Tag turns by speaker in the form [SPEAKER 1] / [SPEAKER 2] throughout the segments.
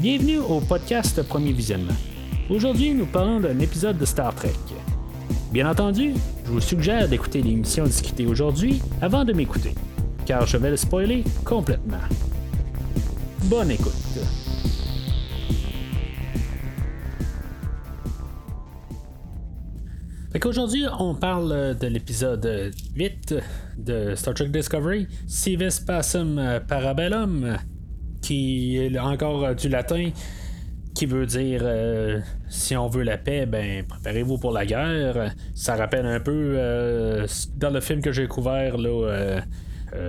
[SPEAKER 1] Bienvenue au podcast Premier Visionnement. Aujourd'hui, nous parlons d'un épisode de Star Trek. Bien entendu, je vous suggère d'écouter l'émission discutée aujourd'hui avant de m'écouter, car je vais le spoiler complètement. Bonne écoute. Aujourd'hui, on parle de l'épisode 8 de Star Trek Discovery, Civis Passum Parabellum, qui est encore du latin, qui veut dire euh, si on veut la paix, ben préparez-vous pour la guerre. Ça rappelle un peu euh, dans le film que j'ai couvert là. Euh,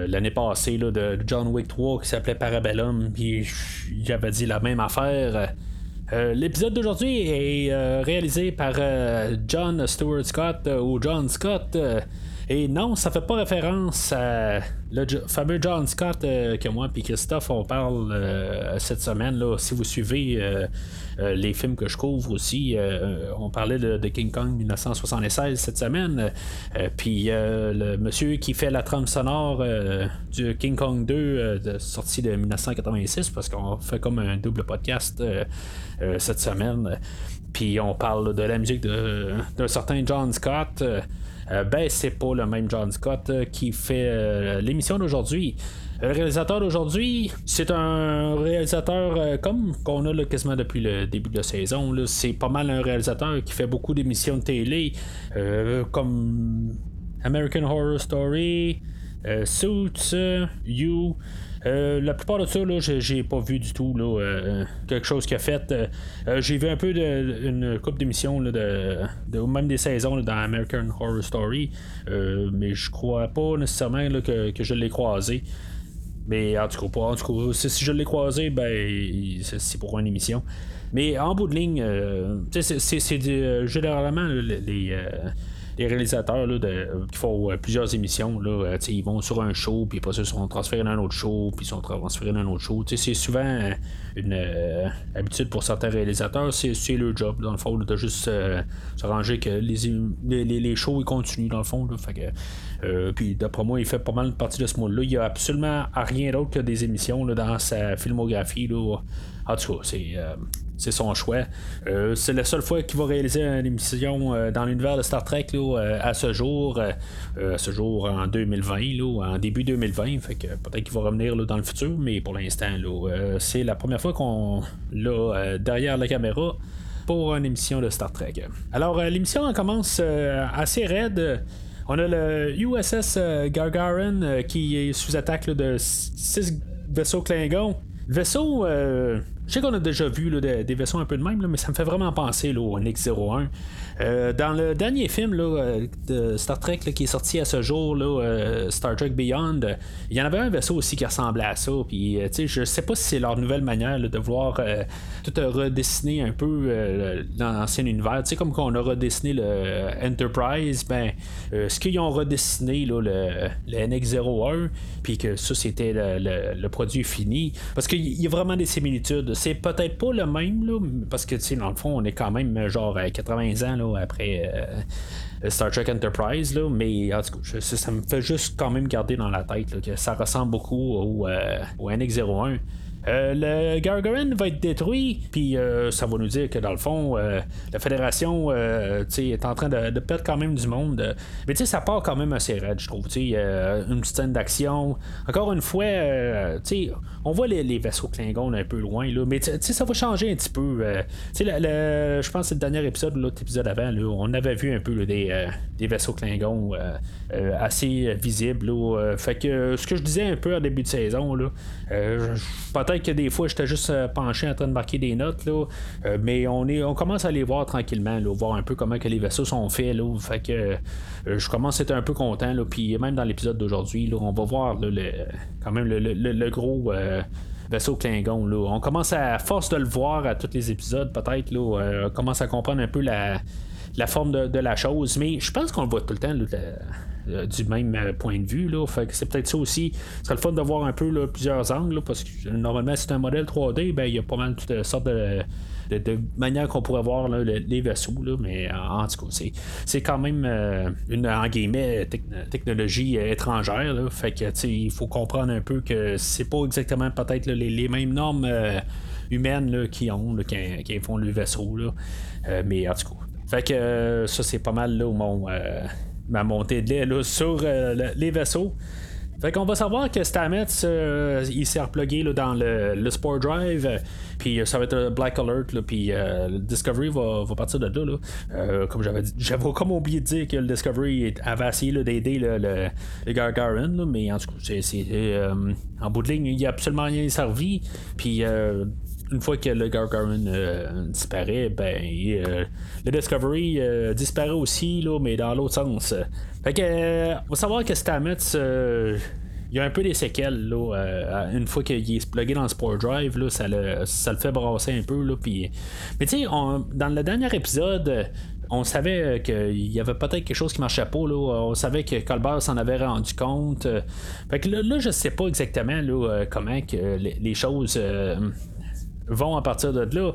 [SPEAKER 1] l'année passée là, de John Wick 3 qui s'appelait Parabellum, puis j'avais dit la même affaire. L'épisode d'aujourd'hui est réalisé par John Stewart Scott ou John Scott. Et non, ça fait pas référence à le fameux John Scott que moi et Christophe on parle cette semaine. Là, si vous suivez euh, les films que je couvre aussi. Euh, on parlait de, King Kong 1976 cette semaine. Euh, puis le monsieur qui fait la trame sonore du King Kong 2 de, sorti de 1986 parce qu'on fait comme un double podcast cette semaine. Puis on parle de la musique d'un certain John Scott. Ben, c'est pas le même John Scott qui fait l'émission d'aujourd'hui. Le réalisateur d'aujourd'hui, c'est un réalisateur euh, comme qu'on a quasiment depuis le début de la saison. C'est pas mal un réalisateur qui fait beaucoup d'émissions de télé, euh, comme American Horror Story, euh, Suits, You. La plupart de ça, là, j'ai pas vu du tout là, quelque chose qu'il a fait. j'ai vu un peu de, une coupe d'émissions de, de, même des saisons dans American Horror Story, mais je crois pas nécessairement que, que, je l'ai croisé. Mais en tout cas, en tout cas si je l'ai croisé, ben c'est pour une émission. Mais en bout de ligne, euh, c'est euh, généralement les, euh, les réalisateurs là, de, qui font plusieurs émissions, là, ils vont sur un show, puis après ils sont transférés dans un autre show, puis ils sont transférés dans un autre show. C'est souvent une habitude pour certains réalisateurs, c'est le job, dans le fond, de juste s'arranger que les, les, les, shows ils continuent, dans le fond. fait que, euh, puis d'après moi, il fait pas mal partie de ce monde-là. Il n'y a absolument rien d'autre que des émissions dans sa filmographie. Là. En tout cas, c'est. Euh, son choix. Euh, c'est la seule fois qu'il va réaliser une émission dans l'univers de Star Trek à ce jour, à ce jour en 2020, en début 2020. Fait que peut-être qu'il va revenir dans le futur, mais pour l'instant, c'est la première fois qu'on l'a derrière la caméra pour une émission de Star Trek. Alors, l'émission commence assez raide. On a le USS euh, Gargarin euh, qui est sous attaque de 6 vaisseaux Klingons. Vaisseau, euh, je sais qu'on a déjà vu des, vaisseaux un peu de même, mais ça me fait vraiment penser au X-01. Euh, dans le dernier film euh, de Star Trek qui est sorti à ce jour, euh, Star Trek Beyond, il y en avait un vaisseau aussi qui ressemblait à ça. Puis, je sais pas si c'est leur nouvelle manière de vouloir tout redessiner un peu dans l'ancien univers. sais comme qu'on a redessiné le Enterprise, ben, ce qu'ils ont redessiné le, le, NX-01, puis que ça c'était le, produit fini? Parce qu'il y a vraiment des similitudes. C'est peut-être pas le même, là, parce que dans le fond, on est quand même genre à 80 ans après euh, Star Trek Enterprise, là, mais en tout cas, ça, me fait juste quand même garder dans la tête que ça ressemble beaucoup au, euh, au NX-01. Euh, le Gargarin va être détruit, puis euh, ça va nous dire que dans le fond, euh, la Fédération est en train de, perdre quand même du monde. Mais ça part quand même assez raide, je trouve. une petite scène d'action. Encore une fois, on voit les, vaisseaux Klingons un peu loin, là, mais ça va changer un petit peu. je pense que c'est le dernier épisode, l'autre épisode avant, on avait vu un peu des, vaisseaux Klingons assez visibles. fait que ce que je disais un peu en début de saison, là, peut que des fois, j'étais juste euh, penché en train de marquer des notes, là, euh, mais on, est, on commence à les voir tranquillement, là, voir un peu comment que les vaisseaux sont faits. Là, fait que euh, je commence à être un peu content. Là, puis même dans l'épisode d'aujourd'hui, on va voir le, quand même le, gros vaisseau Klingon. Là. On commence à, force de le voir à tous les épisodes, peut-être, on commence à comprendre un peu la, la forme de, la chose. Mais je pense qu'on le voit tout le temps. Là, euh, du même euh, point de vue. Là. C'est peut-être ça aussi. Ce serait le fun de voir un peu plusieurs angles, parce que normalement, c'est un modèle 3D, ben, il y a pas mal toutes sortes de, de, manières qu'on pourrait voir les vaisseaux. mais en, tout cas, c'est, quand même euh, une en technologie étrangère. fait que il faut comprendre un peu que c'est pas exactement peut-être les, mêmes normes humaines qui ont, qui, font le vaisseau. mais en tout cas. Fait que ça, c'est pas mal là, mon, ma montée de lait sur les vaisseaux. Fait qu'on va savoir que Stamets, euh, il s'est replugué là, dans le, le, Sport Drive, puis euh, ça va être Black Alert, puis euh, Discovery va, va, partir de là. là. comme j'avais j'avais comme oublié de dire que le Discovery avait essayé d'aider le, le, le, mais en tout cas, c'est, en bout de ligne, il a absolument rien servi, puis une fois que le Gargarin euh, disparaît, ben le Discovery disparaît aussi, là, mais dans l'autre sens. Fait que, on va savoir que Stamets, il y a un peu des séquelles là, euh, une fois qu'il est plugué dans le Sport Drive, là, ça, le, ça le fait brasser un peu. Là, puis... Mais tu sais, dans le dernier épisode, on savait qu'il y avait peut-être quelque chose qui marchait pas. Là. On savait que Colbert s'en avait rendu compte. Fait que là, là je sais pas exactement comment que les, choses euh, vont à partir de là.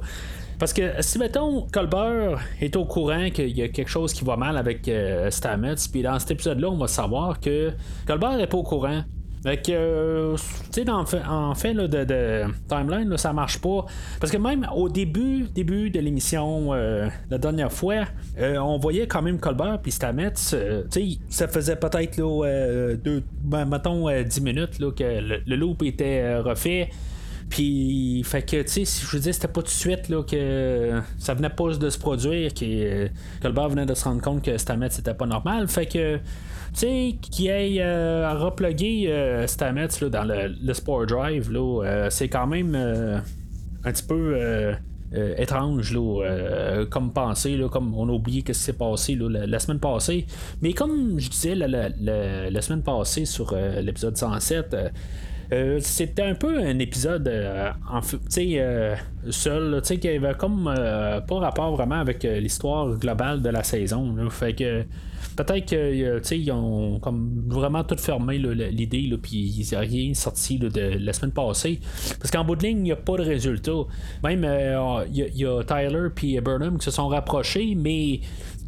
[SPEAKER 1] Parce que si, mettons, Colbert est au courant qu'il y a quelque chose qui va mal avec euh, Stamets, puis dans cet épisode-là, on va savoir que Colbert n'est pas au courant. Fait que, euh, tu sais, en fait, de, timeline, là, ça marche pas. Parce que même au début, début de l'émission, euh, la dernière fois, on voyait quand même Colbert puis Stamets, tu sais, ça faisait peut-être, deux, ben, mettons, 10 minutes là, que le loop était refait. Puis, fait que, tu sais, je veux dire, c'était pas tout de suite là, que ça venait pas de se produire, que, que le bar venait de se rendre compte que Stamets c'était pas normal. Fait que, tu sais, qu'il ait euh, replugué euh, Stamets là, dans le, Sport Drive, là, euh, c'est quand même euh, un petit peu. étrange là, comme pensée, là, comme on a oublié ce qui s'est passé là, la, semaine passée. Mais comme je disais la, la semaine passée sur l'épisode 107, euh, c'était un peu un épisode euh, en, euh, seul, qui avait comme pas rapport vraiment avec l'histoire globale de la saison. fait que peut-être qu'ils ont comme vraiment tout fermé l'idée, puis il n'y a rien sorti de la semaine passée. Parce qu'en bout de ligne, il n'y a pas de résultat. Même il y, a Tyler et Burnham qui se sont rapprochés, mais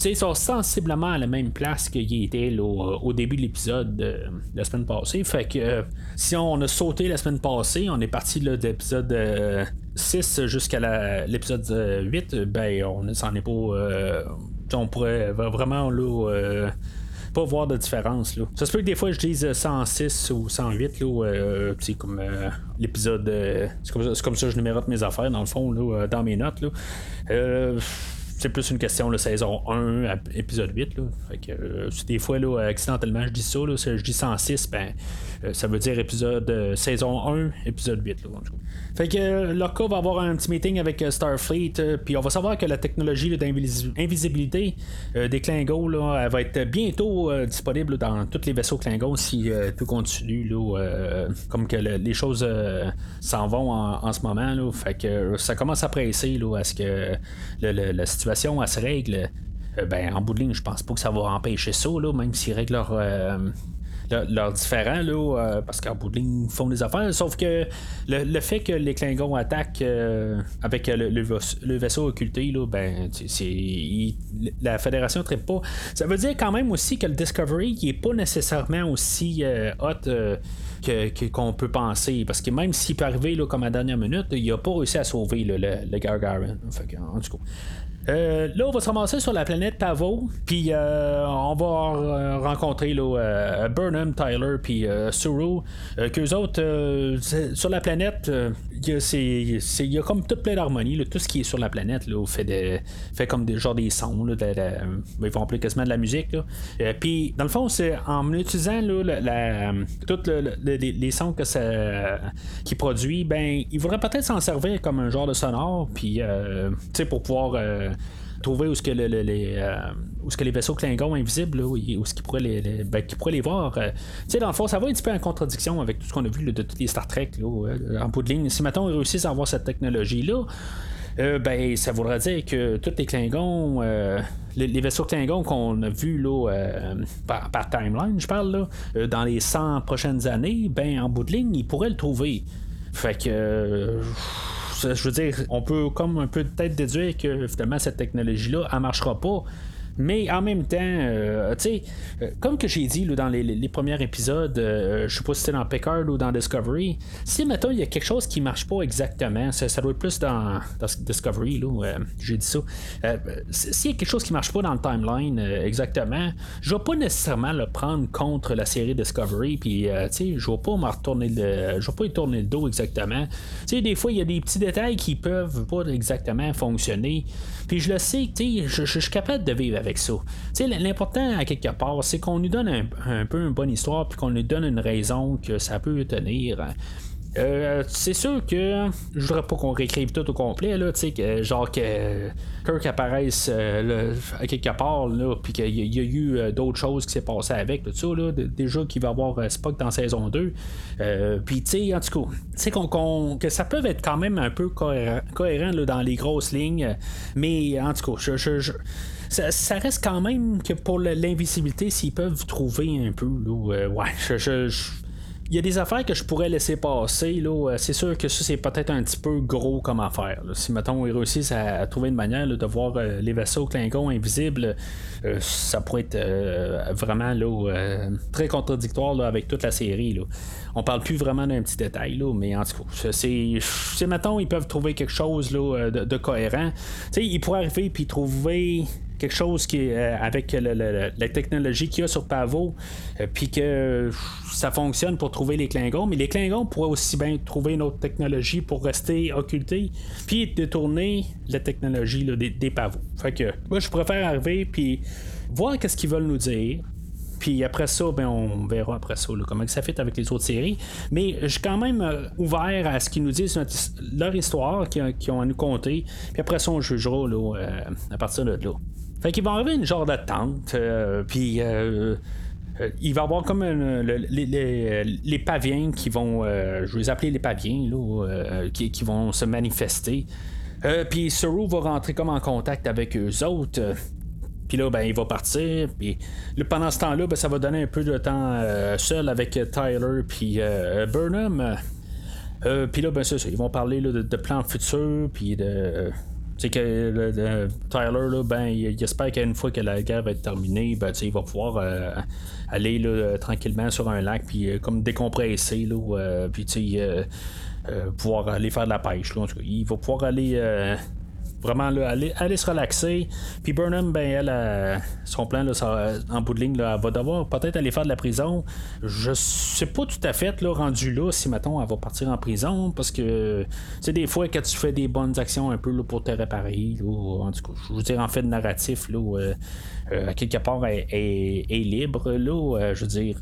[SPEAKER 1] ils sont sensiblement à la même place qu'ils étaient au, début de l'épisode de, la semaine passée. Fait que si on a sauté la semaine passée, on est parti de l'épisode 6 jusqu'à l'épisode 8, ben on s'en est pas. Euh, on pourrait vraiment là pas voir de différence. Là. Ça se peut que des fois je dise 106 ou 108, là, c'est comme l'épisode. c'est, comme ça, que je numérote mes affaires dans le fond, là, dans mes notes. Là c'est plus une question de saison 1, épisode 8. Là. Fait que, euh, des fois, là, accidentellement, je dis ça. Là, je dis 106, ben, ça veut dire épisode euh, saison 1, épisode 8. Là, fait que Locke va avoir un petit meeting avec Starfleet, puis on va savoir que la technologie d'invisibilité des Klingons là, va être bientôt disponible dans tous les vaisseaux Klingons si tout continue, là, comme que les choses s'en vont en, ce moment. Là, fait que ça commence à presser là, à ce que la situation se règle. ben, en bout de ligne, je pense pas que ça va empêcher ça, là, même s'ils règlent leur, leur différent, là, euh, parce qu'en bout de ligne, ils font des affaires. Sauf que le, fait que les Klingons attaquent euh, avec le, vaisseau occulté, là, ben, la Fédération ne pas. Ça veut dire quand même aussi que le Discovery qui est pas nécessairement aussi euh, hot. Qu'on peut penser. Parce que même s'il peut arriver là, comme à la dernière minute, il a pas réussi à sauver le, le, Gargarin. en tout cas. Euh, là, on va se ramasser sur la planète Pavo, puis euh, on va euh, rencontrer là, Burnham, Tyler, puis Suru. qu'eux autres, sur la planète, il y, a comme toute plein d'harmonie. Tout ce qui est sur la planète là, fait, de, fait comme des, genre des sons. Là, ils vont appeler quasiment de la musique. puis, dans le fond, c'est en utilisant là, tous les sons que ça, qui produit, ben, il faudrait peut-être s'en servir comme un genre de sonore, puis, pour pouvoir trouver où ce que les, euh, ce que les vaisseaux Klingons invisibles, où, ce qu'ils pourraient les, ben, les voir. Euh, tu sais, dans le fond, ça va un petit peu en contradiction avec tout ce qu'on a vu de tous les Star Trek en bout de ligne. Si maintenant on réussit à avoir cette technologie-là, euh, ben, ça voudrait dire que tous les Klingons, les, vaisseaux Klingons qu'on a vus là, par, timeline, je parle, là, dans les 100 prochaines années, ben, en bout de ligne, ils pourraient le trouver. Fait que je veux dire, on peut comme un peu peut-être déduire que finalement cette technologie-là, elle marchera pas. Mais en même temps, euh, tu sais, euh, comme que j'ai dit dans les, premiers épisodes, euh, je sais pas si c'était dans Picard ou dans Discovery, si maintenant il y a quelque chose qui marche pas exactement, ça, doit être plus dans, Discovery, là, j'ai dit ça. S'il y a quelque chose qui marche pas dans le timeline exactement, je vais pas nécessairement le prendre contre la série Discovery, puis tu sais, je vais pas me retourner le, je vais pas y tourner le dos exactement. Tu sais, des fois, il y a des petits détails qui peuvent pas exactement fonctionner. Puis je le sais, tu sais, je suis capable de vivre avec ça. L'important à quelque part, c'est qu'on nous donne un, peu une bonne histoire, puis qu'on nous donne une raison que ça peut tenir. Euh, c'est sûr que je voudrais pas qu'on réécrive tout au complet, là, que, genre que Kirk apparaisse euh, à quelque part, là, puis qu'il y, a eu euh, d'autres choses qui s'est passé avec, tout ça, là, déjà qu'il va y avoir Spock dans saison 2. puis, tu sais, en tout cas, qu'on, que ça peut être quand même un peu cohérent, dans les grosses lignes, mais en tout cas, je ça, reste quand même que pour l'invisibilité, s'ils peuvent trouver un peu, là, ouais, je, il y a des affaires que je pourrais laisser passer. Là. C'est sûr que ça, c'est peut-être un petit peu gros comme affaire. Si, mettons, ils réussissent à, trouver une manière de voir euh, les vaisseaux Klingons invisibles, euh, ça pourrait être euh, vraiment là, très contradictoire avec toute la série. Là. On parle plus vraiment d'un petit détail, mais en tout cas, c'est, mettons, ils peuvent trouver quelque chose de, cohérent. ils pourraient arriver puis trouver quelque chose qui euh, avec la technologie qu'il y a sur Pavo, euh, puis que ça fonctionne pour trouver les Klingons, mais les Klingons pourraient aussi bien trouver une autre technologie pour rester occultés, puis détourner la technologie des, pavots. Fait que moi, je préfère arriver, puis voir qu'est-ce qu'ils veulent nous dire. Puis après ça, ben, on verra après ça comment ça fait avec les autres séries. Mais je suis quand même euh, ouvert à ce qu'ils nous disent leur histoire qu'ils ont à nous conter. Puis après ça, on jugera à partir de là. Fait qu'il va arriver une genre de tente, euh, puis euh, euh, il va y avoir comme les, paviens qui vont, je vais les appeler les paviens, là, qui, vont se manifester. puis Saru va rentrer comme en contact avec eux autres. Puis là, ben, il va partir. Puis pendant ce temps-là, ben, ça va donner un peu de temps seul avec Tyler puis Burnham. puis là, ben, ça, ils vont parler de, de, plans futurs, puis de c'est que le, Tyler, là, ben, il, espère qu'une fois que la guerre va être terminée, ben, il va pouvoir euh, aller là, tranquillement sur un lac, puis euh, comme décompresser, là, euh, puis pouvoir aller faire de la pêche. Là, il va pouvoir aller vraiment là, aller, aller, se relaxer. Puis Burnham, ben, elle, son plan là, en bout de ligne, là, elle va devoir peut-être aller faire de la prison. Je sais pas tout à fait là, rendu là si mettons elle va partir en prison parce que tu des fois quand tu fais des bonnes actions un peu là, pour te réparer, en tout cas, je veux dire en fait narratif là, euh, euh, quelque part est, est, libre là, euh, je veux dire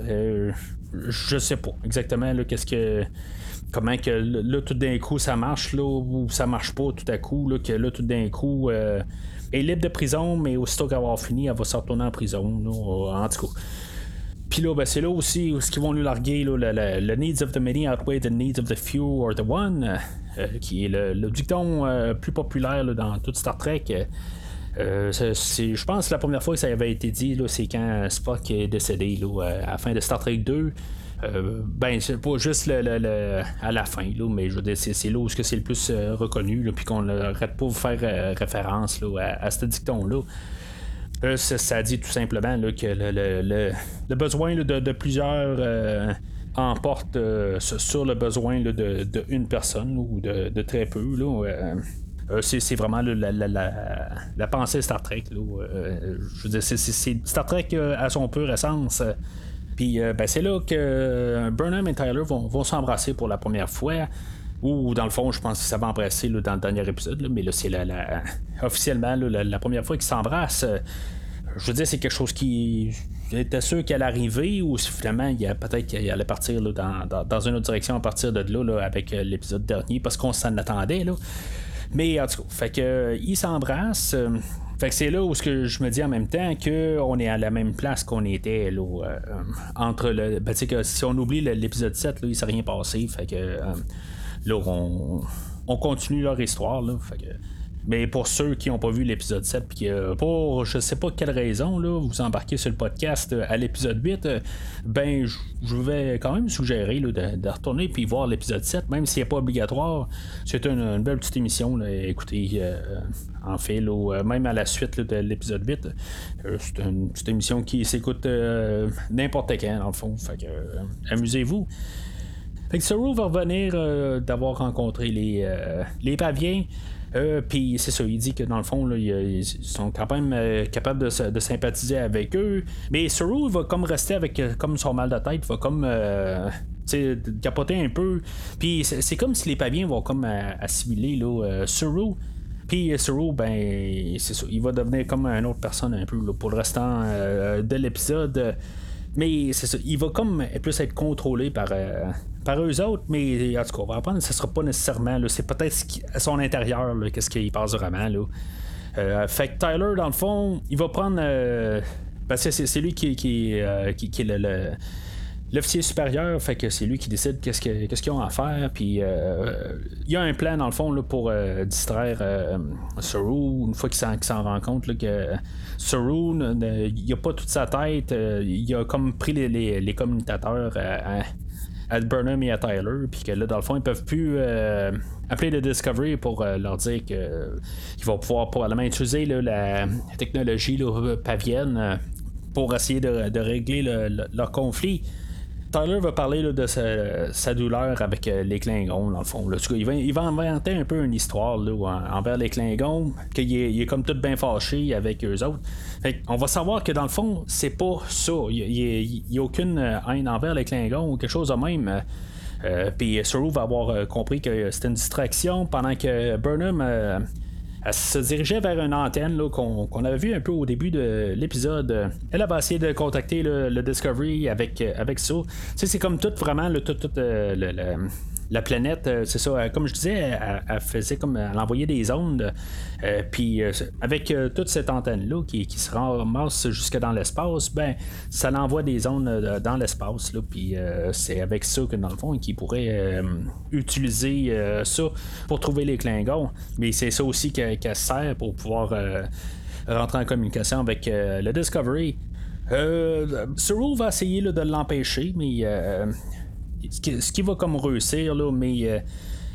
[SPEAKER 1] je sais pas exactement qu'est-ce que comment que là, tout d'un coup, ça marche, là, ou ça marche pas tout à coup, là, que là, tout d'un coup, euh, est libre de prison, mais aussitôt qu'elle avoir fini, elle va se retourner en prison, là, en tout cas. Puis là, ben, c'est là aussi où ils vont lui larguer là, le, needs of the many outweigh the needs of the few or the one, euh, qui est le, dicton euh, plus populaire dans toute Star Trek. Je pense que la première fois que ça avait été dit, c'est quand Spock est décédé à la fin de Star Trek 2. Euh, ben, c'est pas juste à la fin, mais je veux dire, c'est, là où c'est le plus euh, reconnu, puis qu'on n'arrête pas de faire euh, référence à, ce dicton-là. Ça, dit tout simplement que le, besoin de, plusieurs emporte sur le besoin de, une personne ou de, très peu. C'est, vraiment la, pensée Star Trek. je veux dire, c'est, Star Trek à son pur essence. Puis euh, ben, c'est là que euh, Burnham et Tyler vont, s'embrasser pour la première fois. Ou dans le fond, je pense que ça va embrasser dans le dernier épisode, mais là, c'est la, officiellement la, première fois qu'ils s'embrassent. Euh, je veux dire, c'est quelque chose qui était sûr qu'elle arriver ou finalement il peut-être qu'il allait partir dans, une autre direction à partir de là, avec l'épisode dernier parce qu'on s'en attendait. Là. Mais en tout cas, fait que ils s'embrassent. Fait que c'est là où ce que je me dis en même temps qu'on est à la même place qu'on était là, euh, entre le. Ben, que si on oublie l'épisode 7, là, il s'est rien passé. Fait que euh, là, on, continue leur histoire. Là, fait que, Mais pour ceux qui n'ont pas vu l'épisode 7, puis pour je sais pas quelle raison, là, vous embarquez sur le podcast à l'épisode 8, ben je vais quand même suggérer de, retourner puis voir l'épisode 7, même s'il n'est pas obligatoire. C'est une, belle petite émission à écouter en fait, même à la suite de l'épisode 8. c'est une petite émission qui s'écoute n'importe quand, dans le fond. Fait que, amusez-vous. Fait que va revenir euh, d'avoir rencontré les, euh, les paviens. Euh, puis c'est ça, il dit que dans le fond, ils sont quand même capables de, sympathiser avec eux. Mais Saru va comme rester avec comme son mal de tête, va comme capoter un peu. Puis c'est comme si les paviens vont comme assimiler là, Saru. Puis Saru, ben, c'est ça, il va devenir comme une autre personne un peu pour le restant de l'épisode. Mais c'est ça, il va comme plus être contrôlé par, euh, par eux autres, mais en tout cas, on va apprendre, ce sera pas nécessairement, c'est peut-être à son intérieur, qu'est-ce qu'il passe vraiment. Là. Euh, fait que Tyler, dans le fond, il va prendre. Euh, parce que c'est, lui qui, qui, qui, est le l'officier supérieur, fait que c'est lui qui décide qu'est-ce, qu'ils ont à faire. Puis euh, il y a un plan dans le fond là, pour euh, distraire euh, une fois qu'il s'en, rend compte que Saru, il a pas toute sa tête. il a comme pris les, communicateurs à, Burnham et à Tyler, puis que là dans le fond ils peuvent plus appeler le Discovery pour leur dire qu'ils vont pouvoir probablement utiliser la technologie pavienne pour essayer de, régler leur conflit. Tyler va parler de sa, douleur avec euh, les Klingons, dans le fond. Il, va, inventer un peu une histoire envers les Klingons, qu'il est, comme tout bien fâché avec eux autres. on va savoir que dans le fond, c'est pas ça. Il n'y a, aucune euh, haine envers les Klingons ou quelque chose de même. Euh, puis Saru va avoir compris que c'était une distraction pendant que Burnham elle se dirigeait vers une antenne qu'on, avait vu un peu au début de l'épisode. Elle va essayer de contacter le, Discovery avec, avec ça. c'est comme tout vraiment le, tout, tout euh, le la planète, euh, c'est ça, euh, comme je disais, elle, faisait comme elle envoyait des ondes, euh, puis avec toute cette antenne-là qui, qui, se ramasse jusque dans l'espace, ben ça l'envoie des ondes dans l'espace, puis c'est avec ça que dans le fond, qu'il pourrait utiliser ça pour trouver les Klingons. Mais c'est ça aussi qu'elle sert pour pouvoir rentrer en communication avec le Discovery. Euh, va essayer de l'empêcher, mais ce qui, va comme réussir, là, mais euh,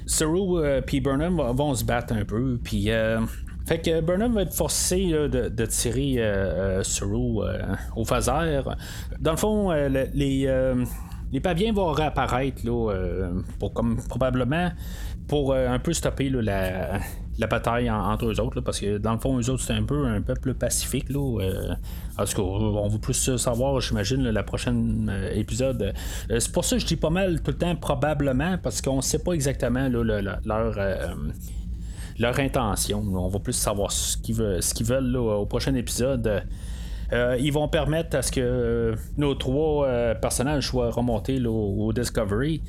[SPEAKER 1] Saru et euh, Burnham vont, se battre un peu, puis. Euh, fait que Burnham va être forcé de, tirer Saru au phaser. Dans le fond, les, les paviens vont réapparaître là, pour comme probablement pour un peu stopper la, la bataille entre eux autres, parce que dans le fond, eux autres, c'est un peu un peuple pacifique. Là, euh, on va plus savoir, j'imagine, la prochaine euh, épisode. Euh, c'est pour ça que je dis pas mal tout le temps, probablement, parce qu'on sait pas exactement leur. leur intention. On va plus savoir ce qu'ils veulent, ce qu'ils veulent au prochain épisode. ils vont permettre à ce que nos trois personnages soient remontés au Discovery.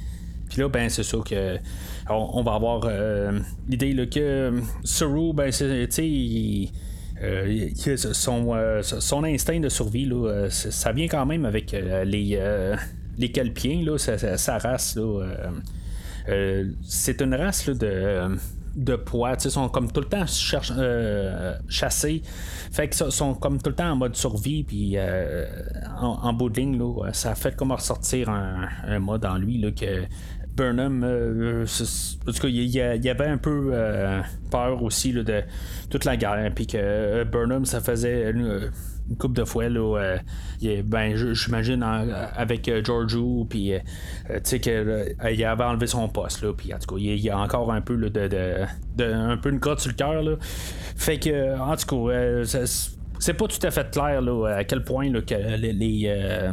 [SPEAKER 1] Puis là, ben, c'est sûr que on, va avoir euh, l'idée que euh, Saru, ben, sais, euh, son, instinct de survie, là, ça vient quand même avec les, les Kelpiens, là, sa, race. c'est une race de de poids, ils sont comme tout le temps chassés, fait que sont comme tout le temps en mode survie, puis en, bout de ligne, ça a fait comme ressortir un, un mode en lui là, que Burnham, euh, en tout cas, il y, avait un peu euh, peur aussi de toute la guerre, puis que euh, Burnham, ça faisait une, coupe de fois, là, ben, j'imagine avec Giorgio, puis tu sais qu'il avait enlevé son poste, là, puis en tout cas, il y, a encore un peu de, un peu une crotte sur le cœur, fait que, en tout cas, c'est pas tout à fait clair là, à quel point que les les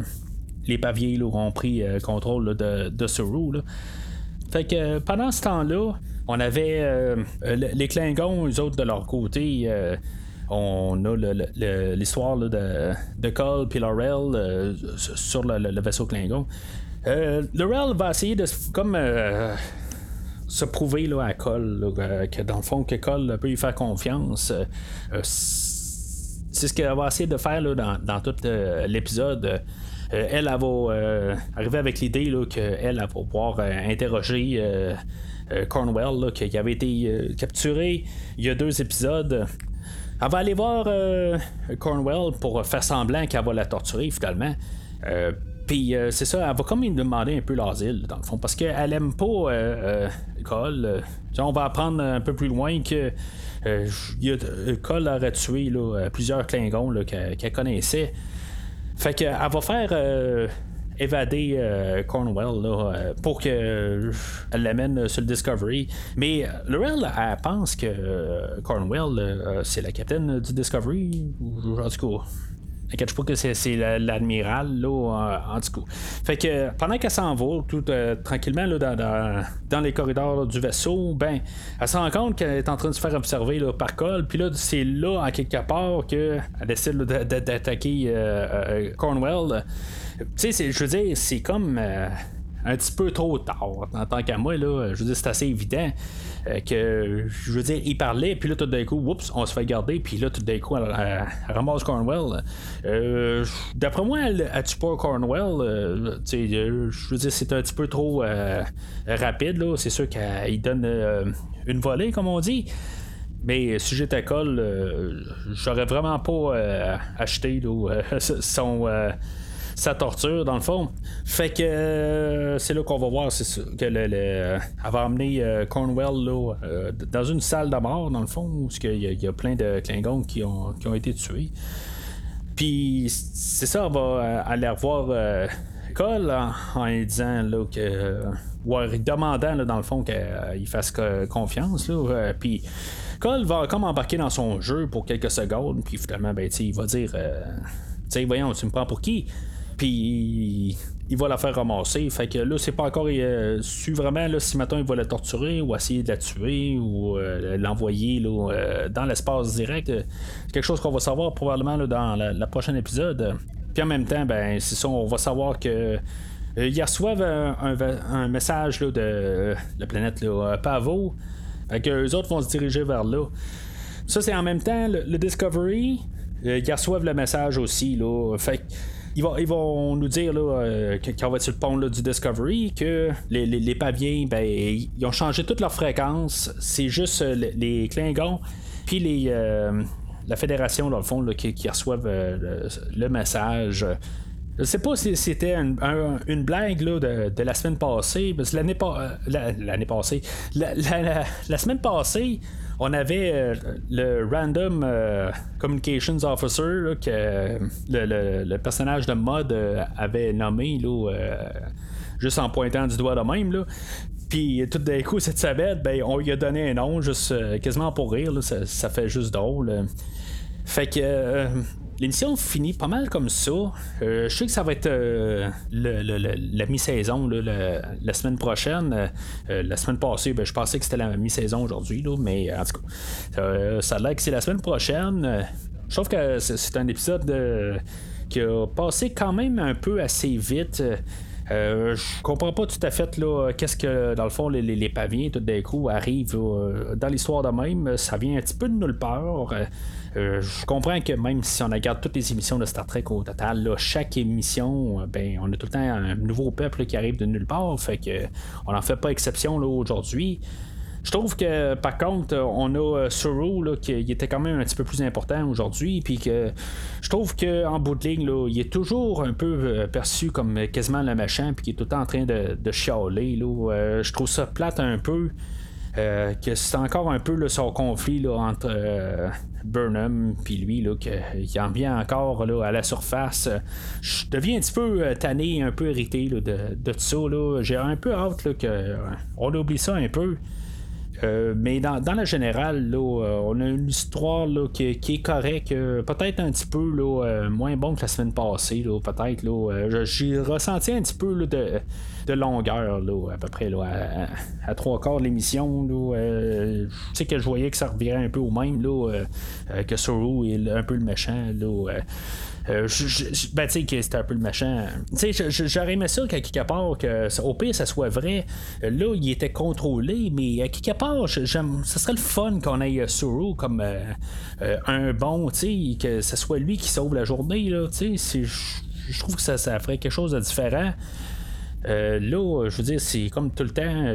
[SPEAKER 1] paviers ont pris euh, contrôle de, de Saru. Fait que euh, pendant ce temps-là, on avait euh, les Klingons, eux autres de leur côté. on a l'histoire de, Cole et Laurel sur le, vaisseau Klingon. Laurel va essayer de comme se prouver là, à Cole que dans le fond que Cole peut lui faire confiance. c'est ce qu'elle va essayer de faire dans, dans, tout l'épisode. Euh, elle, va euh, arriver avec l'idée qu'elle, elle va pouvoir euh, interroger Cornwell, qui avait été capturé il y a deux épisodes. Elle va aller voir Cornwell pour faire semblant qu'elle va la torturer finalement. Puis c'est ça, elle va comme lui demander un peu l'asile, dans le fond, parce qu'elle aime pas euh, Cole. on va apprendre un peu plus loin que Cole aurait tué plusieurs Klingons qu'elle connaissait. Fait qu'elle va faire euh, évader euh, Cornwell euh, pour qu'elle l'amène sur le Discovery. Mais Laurel, elle pense que Cornwell, c'est la capitaine du Discovery. En tout Inquiète pas que c'est l'admiral, là, en, tout cas. Fait que pendant qu'elle s'en va, tout tranquillement, là, dans, les corridors du vaisseau, ben, elle se rend compte qu'elle est en train de se faire observer là, par Cole, puis là, c'est là, en quelque part, qu'elle décide d'attaquer Cornwell. Tu sais, je veux dire, c'est comme un petit peu trop tard. En tant qu'à moi, là, je veux dire, c'est assez évident euh, que, je veux dire, il parlait, puis là, tout d'un coup, oups, on se fait garder, puis là, tout d'un coup, elle, ramasse Cornwell. Euh, d'après moi, elle, elle tue pas Cornwell. Euh, je veux dire, c'est un petit peu trop rapide, là. C'est sûr qu'il donne une volée, comme on dit. Mais si j'étais Cole, j'aurais vraiment pas acheté son sa torture, dans le fond. Fait que euh, c'est là qu'on va voir ça, que le, elle va emmener euh, Cornwell là, euh, dans une salle de mort, dans le fond, où il y, a plein de Klingons qui ont, qui ont été tués. Puis c'est ça, on va aller revoir Cole en, lui disant là, que. ou en demandant dans le fond qu'il fasse confiance. Là, puis Cole va comme embarquer dans son jeu pour quelques secondes, puis finalement, ben, il va dire. tu voyons, tu me prends pour qui? Puis il va la faire ramasser. Fait que là, c'est pas encore euh, su vraiment là, si maintenant il va la torturer ou essayer de la tuer ou euh, l'envoyer euh, dans l'espace direct. quelque chose qu'on va savoir probablement dans la, prochaine épisode. Puis en même temps, ben c'est ça, on va savoir que. ils reçoivent un, message de la planète Pavo. Fait que les autres vont se diriger vers là. Ça, c'est en même temps le, Discovery. ils reçoivent le message aussi. Là. Fait ils vont, nous dire là, euh, quand va sur le pont du Discovery que les, les, paviens, ben, ils ont changé toute leur fréquence. C'est juste euh, les, Klingons, puis les, euh, la Fédération, dans le fond, qui, reçoivent le, message. Je sais pas si c'était une blague de, la semaine passée, parce que l'année, l'année passée, la, semaine passée, on avait euh, le Random euh, Communications Officer que le, personnage de euh, avait nommé juste en pointant du doigt de même. Puis tout d'un coup, cette sabette, ben, on lui a donné un nom, juste quasiment pour rire. ça, fait juste drôle. Fait que L'émission finit pas mal comme ça. Euh, je sais que ça va être euh, la mi-saison la semaine prochaine. Euh, la semaine passée, ben, je pensais que c'était la mi-saison aujourd'hui, mais en tout cas, ça a l'air que c'est la semaine prochaine. Je trouve que c'est un épisode qui a passé quand même un peu assez vite. Je comprends pas tout à fait là, qu'est-ce que dans le fond les, les, paviens tout d'un coup arrivent dans l'histoire de même. Ça vient un petit peu de nulle part. Euh, je comprends que même si on regarde toutes les émissions de Star Trek au total, chaque émission, euh, ben, on a tout le temps un nouveau peuple qui arrive de nulle part, fait que on n'en fait pas exception aujourd'hui. Je trouve que par contre, on a euh, Suru qui était quand même un petit peu plus important aujourd'hui, puis que je trouve qu'en bout de ligne, il est toujours un peu perçu comme quasiment le machin, puis qui est tout le temps en train de, chialer. je trouve ça plate un peu. Euh, que c'est encore un peu son conflit entre euh, Burnham puis lui, là, qu'il en vient encore à la surface. Je deviens un petit peu euh, tanné, un peu irrité de, de, tout ça. J'ai un peu hâte qu'on oublie ça un peu. Euh, mais dans, dans la générale, là, euh, on a une histoire là, qui, est correcte, euh, peut-être un petit peu là, moins bon que la semaine passée, peut-être. j'ai ressenti un petit peu là, de, de, longueur, là, à peu près là, à, trois quarts de l'émission. je sais que je voyais que ça revirait un peu au même, là, que Soro est un peu le méchant. Là, euh, ben, tu sais, que c'était un peu le machin. Tu sais, j'aurais aimé ça qu'à quelque part, que, au pire, ça soit vrai. Là, il était contrôlé, mais à quelque part, j'aime, ça serait le fun qu'on ait Suru comme euh, euh, un bon, tu sais, que ce soit lui qui sauve la journée, là, tu sais. Je trouve que ça, ça ferait quelque chose de différent. là, je veux dire, c'est comme tout le temps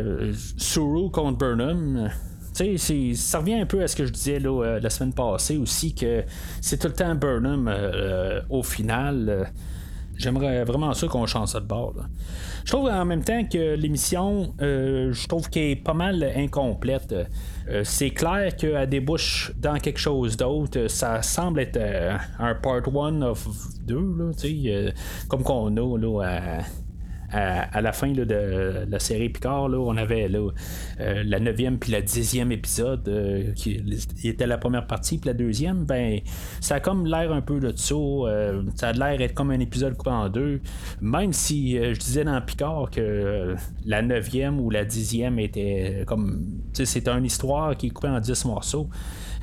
[SPEAKER 1] Suru contre Burnham. Tu sais, ça revient un peu à ce que je disais là, la semaine passée aussi, que c'est tout le temps Burnham au final. J'aimerais vraiment ça qu'on change ça de bord. Je trouve en même temps que l'émission, euh, je trouve qu'elle est pas mal incomplète. Euh, c'est clair qu'elle débouche dans quelque chose d'autre. Ça semble être euh, un part 1 of 2, comme qu'on a là, à, la fin de la série Picard, on avait euh, la 9e puis la 10e épisode euh, qui était la première partie, puis la deuxième, ben ça a comme l'air un peu de ça. Euh, ça a l'air d'être comme un épisode coupé en deux. Même si je disais dans Picard que la 9e ou la 10e était comme. C'est une histoire qui est coupée en 10 morceaux.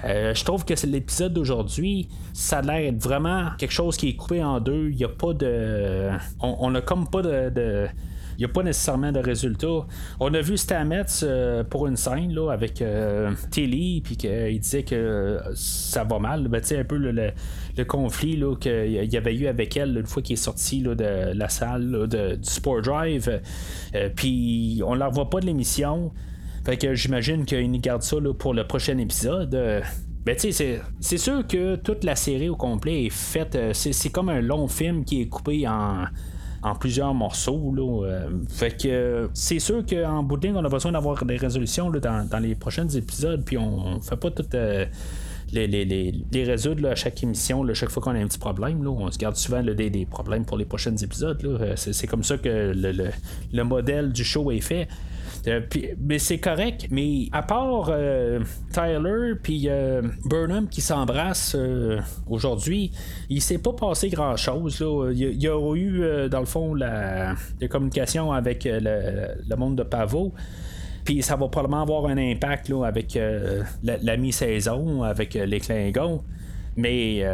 [SPEAKER 1] Euh, je trouve que l'épisode d'aujourd'hui, ça a l'air vraiment quelque chose qui est coupé en deux. Il n'y a pas de. On n'a comme pas de... il n'y a pas nécessairement de résultat. On a vu Stamets euh, pour une scène là, avec euh, Tilly, puis qu'il disait que ça va mal. Ben, un peu le, conflit qu'il y avait eu avec elle une fois qu'il est sorti de la salle de, du Sport Drive. puis on ne la revoit pas de l'émission. Fait que j'imagine qu'il garde ça pour le prochain épisode. Euh, ben, tu sais, c'est sûr que toute la série au complet est faite. Euh, c'est comme un long film qui est coupé en, plusieurs morceaux. Là, euh, fait que c'est sûr qu'en bout de ligne, on a besoin d'avoir des résolutions dans, les prochains épisodes. Puis on, fait pas tout. les, résoudre à chaque émission, chaque fois qu'on a un petit problème. Là, on se garde souvent des, problèmes pour les prochains épisodes. C'est comme ça que le, modèle du show est fait. Euh, mais c'est correct, mais à part euh, Tyler puis euh, Burnham qui s'embrassent aujourd'hui, il s'est pas passé grand chose. Il, y a eu, dans le fond, la, communication avec le, monde de Pavo. Puis ça va probablement avoir un impact là, avec la, mi-saison, avec les Klingons. Mais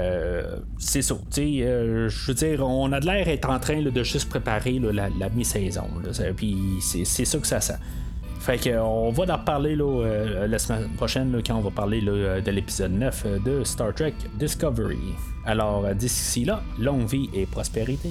[SPEAKER 1] c'est ça. je veux dire, on a de l'air d'être en train de juste préparer la, mi-saison. Puis c'est ça que ça sent. Fait qu'on va en reparler euh, la semaine prochaine quand on va parler de l'épisode 9 euh, de Star Trek Discovery. Alors d'ici là, longue vie et prospérité.